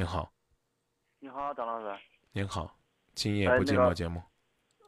您好，你好，张老师。您好，今夜不寂寞节目。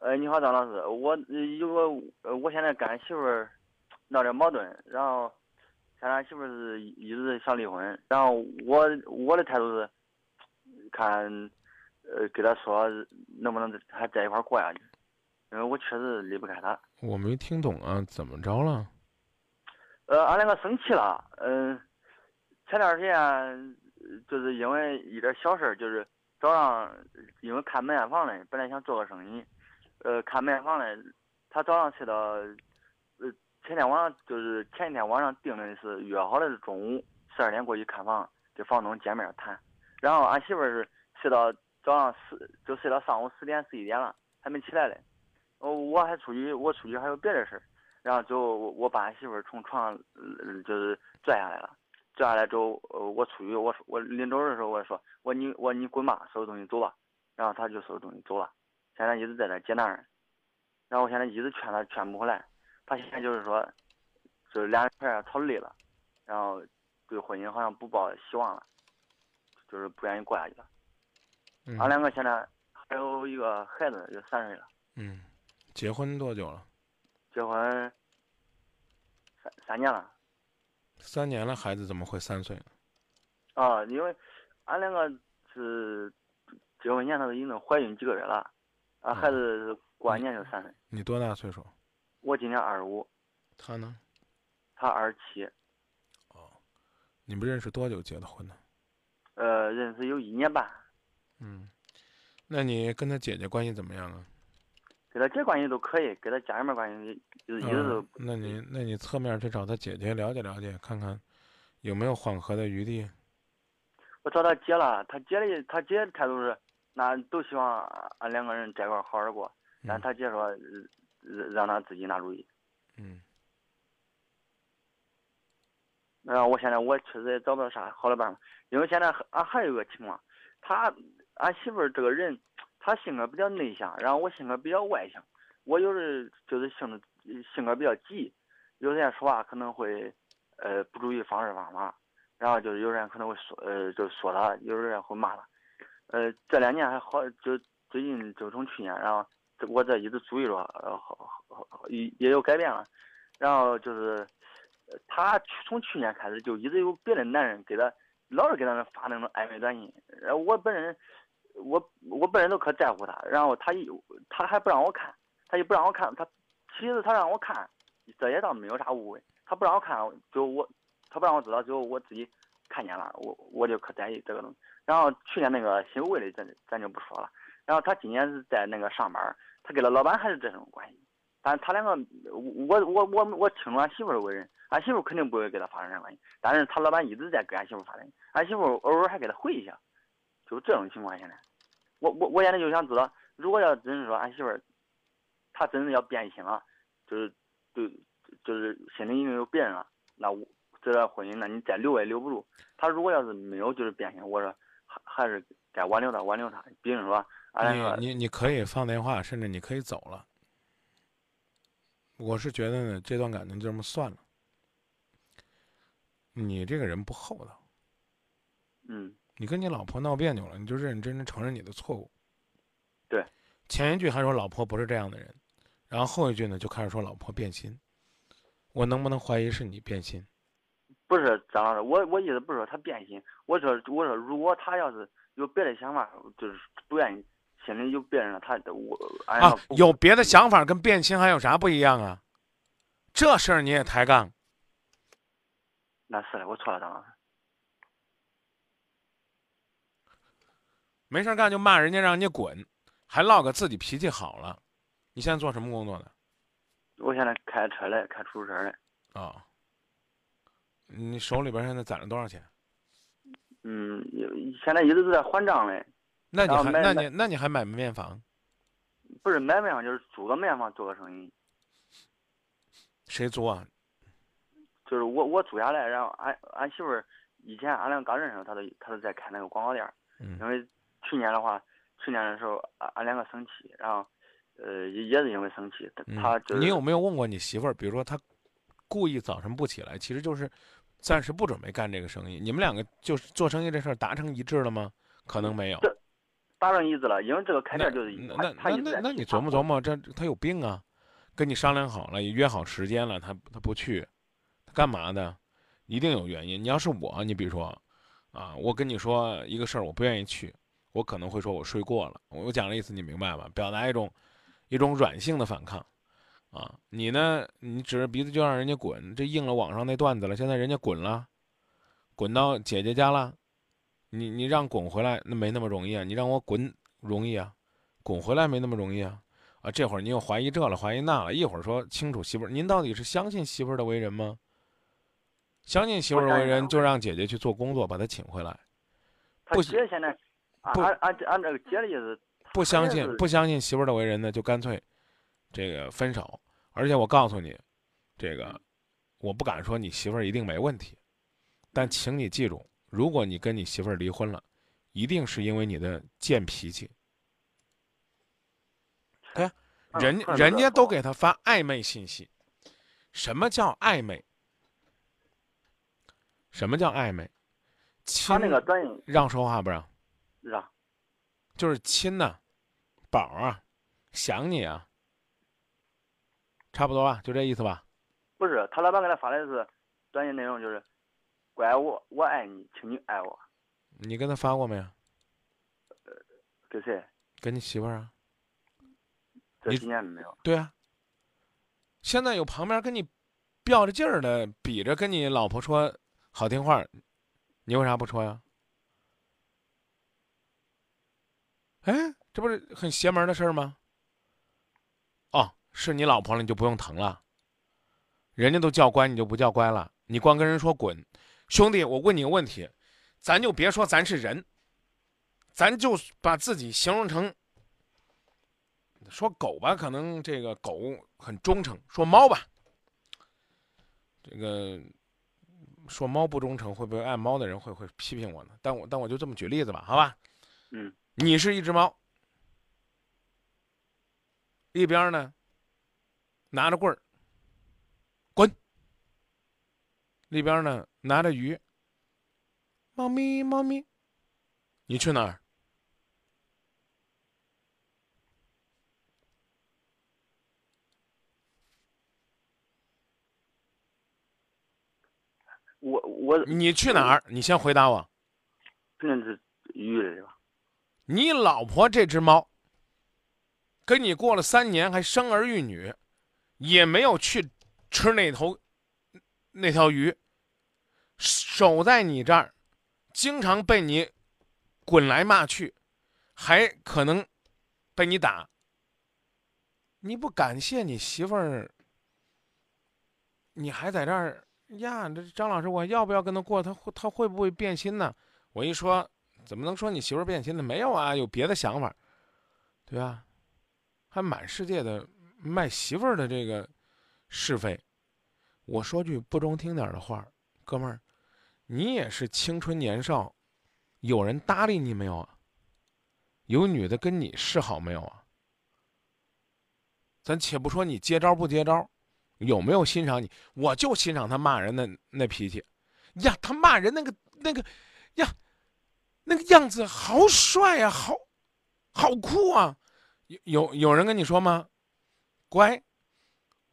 呃，你好，张老师，我呃有个呃，我现在跟俺媳妇儿闹点矛盾，然后现在俺媳妇儿是一直想离婚，然后我我的态度是看呃给她说能不能还在一块儿过下去，因为我确实离不开她。我没听懂啊，怎么着了？呃，俺两个生气了，嗯、前段时间呃就是因为一点小事儿，就是早上因为看门面房嘞，本来想做个生意，呃，看门面房嘞，他早上睡到，呃，前天晚上就是前一天晚上定的是约好的是中午十二点过去看房，跟房东见面谈，然后俺媳妇是睡到早上十，就睡到上午十点十一点了，还没起来嘞，哦，我还出去，我出去还有别的事儿。然后就我我把俺媳妇从床上呃就是拽下来了，拽下来之后，呃，我出去，我我临走的时候我说我你我你滚吧，收拾东西走吧，然后他就收拾东西走了，现在一直在那接男人，然后我现在一直劝他劝不回来，他现在就是说，就是俩人有点吵累了，然后对婚姻好像不抱希望了，就是不愿意过下去了。嗯俺两个现在还有一个孩子，就三岁了。嗯，结婚多久了？结婚三三年了三年了，孩子怎么会三岁呢？啊，因为俺两个是结婚前头已经怀孕几个月了，俺孩子过完年就三岁，你多大岁数？我今年二十五，他呢？他二十七，哦，你们认识多久结的婚呢？呃，认识有一年半，嗯，那你跟他姐姐关系怎么样啊？跟他姐关系都可以，给他家里面关系就是一直都嗯，那你那你侧面去找他姐姐了解了解，看看有没有缓和的余地。我找他姐了，他姐的他姐的态度是，那都希望俺两个人在一块好好过，但嗯他姐说，呃让他自己拿主意。嗯那我现在我确实也找不到啥好的办法，因为现在俺还有一个情况，他俺媳妇儿这个人，她性格比较内向，然后我性格比较外向，我有的就是性子性格比较急，有些人说话可能会呃不注意方式方法，然后就是有人可能会说呃就说他，有人会骂他，呃这两年还好，就最近就从去年，然后我这一直注意着，呃好好好也也有改变了，然后就是。他从去年开始就一直有别的男人给他，老是给他发那种暧昧短信。然后我本人，我我本人都可在乎他，然后他一他还不让我看，他就不让我看。他其实他让我看，这也倒没有啥误会。他不让我看，就我他不让我知道，就我自己看见了，我我就可在意这个东西。然后去年那个新卫的咱咱就不说了。然后他今年是在那个上班，他跟他老板还是这种关系。但他两个，我我我我听俺媳妇的为人，俺媳妇肯定不会跟他发生这关系，但是他老板一直在跟俺媳妇发生，俺媳妇偶尔还给他回一下，就这种情况现在，我我我现在就想知道，如果要真是说俺媳妇儿，她真是要变心了，就是就就是心里已经有别人了，那我这段婚姻那你再留也留不住。她如果要是没有就是变心，我说还还是该挽留她挽留她，比如说你你你可以放电话，甚至你可以走了。我是觉得呢，这段感情就这么算了。你这个人不厚道，嗯你跟你老婆闹别扭了，你就认认真真承认你的错误。对，前一句还说老婆不是这样的人，然后后一句呢就开始说老婆变心。我能不能怀疑是你变心？不是张老师，我我意思不是说他变心，我说我说如果他要是有别的想法，就是不愿意，心里有别人了，他我俺啊，有别的想法跟变心还有啥不一样啊？这事儿你也抬杠？那是的，我错了，张老师。没事儿干就骂人家，让人家滚，还落个自己脾气好了。你现在做什么工作的？我现在开车嘞，开出租车嘞。啊、你手里边现在攒了多少钱？嗯，有现在一直都在还账嘞，那你还那你那你还买没面房？不是买面房就是租个面房做个生意，谁租啊？就是我我租下来，然后俺俺媳妇儿以前俺俩刚认识，她都她都在开那个广告店因为去年的话，去年的时候俺俺两个生气，然后呃也也是因为生气，她嗯她就是你有没有问过你媳妇儿？比如说她故意早晨不起来，其实就是暂时不准备干这个生意。你们两个就是做生意这事儿达成一致了吗？可能没有。这达成一致了，因为这个开那店就是那他他那那那那你琢磨琢磨，这他有病啊！跟你商量好了，也约好时间了，他他不去，他干嘛的？一定有原因。你要是我，你比如说，啊，我跟你说一个事儿，我不愿意去，我可能会说我睡过了。我讲的意思你明白吧？表达一种一种软性的反抗，啊，你呢，你指着鼻子就让人家滚，这应了网上那段子了。现在人家滚了，滚到姐姐家了，你你让滚回来，那没那么容易啊！你让我滚容易啊，滚回来没那么容易啊！啊，这会儿你又怀疑这了，怀疑那了，一会儿说清楚媳妇儿，您到底是相信媳妇儿的为人吗？相信媳妇儿的为人，就让姐姐去做工作，把她请回来。不姐现在按不按按按这个姐的意思，不相信不相信媳妇儿的为人呢，就干脆这个分手。而且我告诉你，这个我不敢说你媳妇儿一定没问题，但请你记住，如果你跟你媳妇儿离婚了，一定是因为你的贱脾气。对呀、人嗯人家都给他发暧昧信息，什么叫暧昧？什么叫暧昧？他那个让说话不让？是啊？就是亲呐、宝儿啊，想你啊，差不多吧，就这意思吧。不是，他老板给他发的是短信内容，就是怪我，我爱你，请你爱我。你跟他发过没有？给谁？跟你媳妇儿啊？这你几年没有。对啊。现在有旁边跟你吊着劲儿的，比着跟你老婆说好听话，你为啥不说呀？哎，这不是很邪门的事儿吗？哦，是你老婆了，你就不用疼了。人家都叫乖，你就不叫乖了。你光跟人说滚，兄弟，我问你个问题，咱就别说咱是人，咱就把自己形容成说狗吧，可能这个狗很忠诚；说猫吧，这个说猫不忠诚，会不会爱猫的人会会批评我呢？但我但我就这么举例子吧，好吧？嗯，你是一只猫，一边呢拿着棍儿，滚；一边呢拿着鱼，猫咪猫咪，你去哪儿？我我你去哪儿？你先回答我。肯定是鱼的是吧？你老婆这只猫，跟你过了三年，还生儿育女，也没有去吃那头那条鱼，守在你这儿，经常被你滚来骂去，还可能被你打。你不感谢你媳妇儿，你还在这儿呀？这张老师，我要不要跟他过？他会他会不会变心呢？我一说，怎么能说你媳妇儿变心呢？没有啊，有别的想法，对啊？还满世界的卖媳妇儿的这个是非。我说句不中听点的话，哥们儿，你也是青春年少，有人搭理你没有啊？有女的跟你示好没有啊？咱且不说你接招不接招，有没有欣赏你？我就欣赏他骂人的那脾气，呀，他骂人那个那个，呀，那个样子好帅啊、好，好酷啊！有有有人跟你说吗？乖，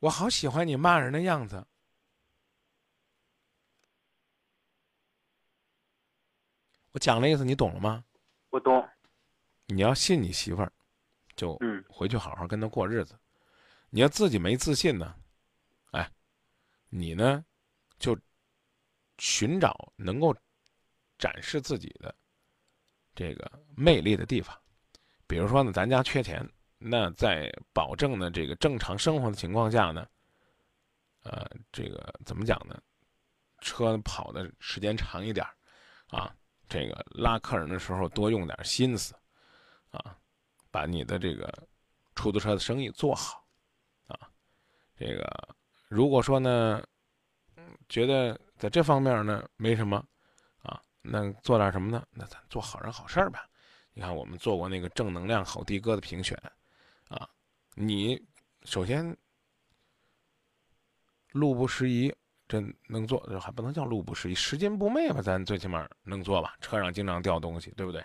我好喜欢你骂人的样子。我讲的意思你懂了吗？我懂。你要信你媳妇儿，就嗯回去好好跟她过日子。你要自己没自信呢，哎，你呢就寻找能够展示自己的这个魅力的地方。比如说呢，咱家缺钱，那在保证呢这个正常生活的情况下呢，呃，这个怎么讲呢？车跑的时间长一点啊，这个拉客人的时候多用点心思啊，把你的这个出租车的生意做好啊。这个如果说呢，觉得在这方面呢没什么，那做点什么呢？那咱做好人好事儿吧。你看，我们做过那个正能量好的哥的评选啊，你首先路不拾遗，这能做，还不能叫路不拾遗，拾金不昧吧？咱最起码能做吧？车上经常掉东西，对不对？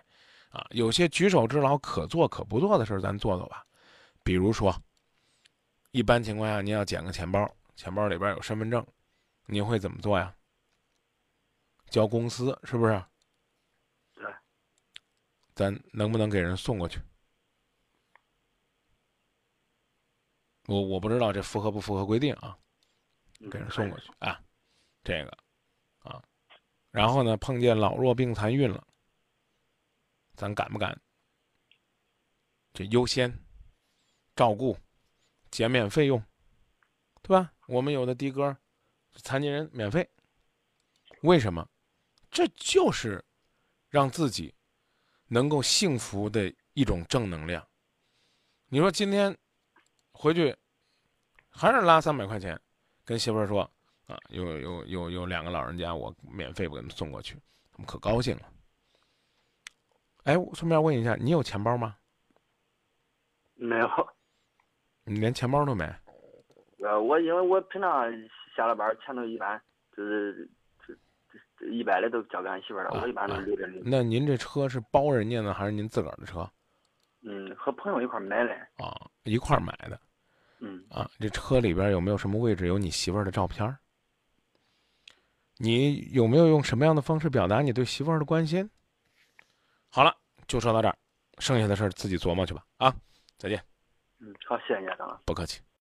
啊，有些举手之劳可做可不做的事儿，咱做做吧。比如说，一般情况下，您要捡个钱包，钱包里边有身份证，您会怎么做呀？交公司是不是？对。咱能不能给人送过去？我我不知道这符合不符合规定啊？给人送过去啊，这个啊，然后呢，碰见老弱病残孕了，咱敢不敢？这优先照顾，减免费用，对吧？我们有的的哥，残疾人免费，为什么？这就是让自己能够幸福的一种正能量。你说今天回去还是拉三百块钱？跟媳妇儿说，啊，有有有有两个老人家，我免费给他们送过去，他们可高兴了。哎，顺便问一下，你有钱包吗？没有。你连钱包都没？呃，我因为我平常下了班钱都一般就是一百的都交给俺媳妇儿了，我一般都留着。那您这车是包人家呢，还是您自个儿的车？嗯，和朋友一块买的。啊，一块买的。嗯啊，这车里边有没有什么位置有你媳妇儿的照片？你有没有用什么样的方式表达你对媳妇儿的关心？好了，就说到这儿，剩下的事儿自己琢磨去吧。啊，再见。嗯，好，谢谢你，张老不客气。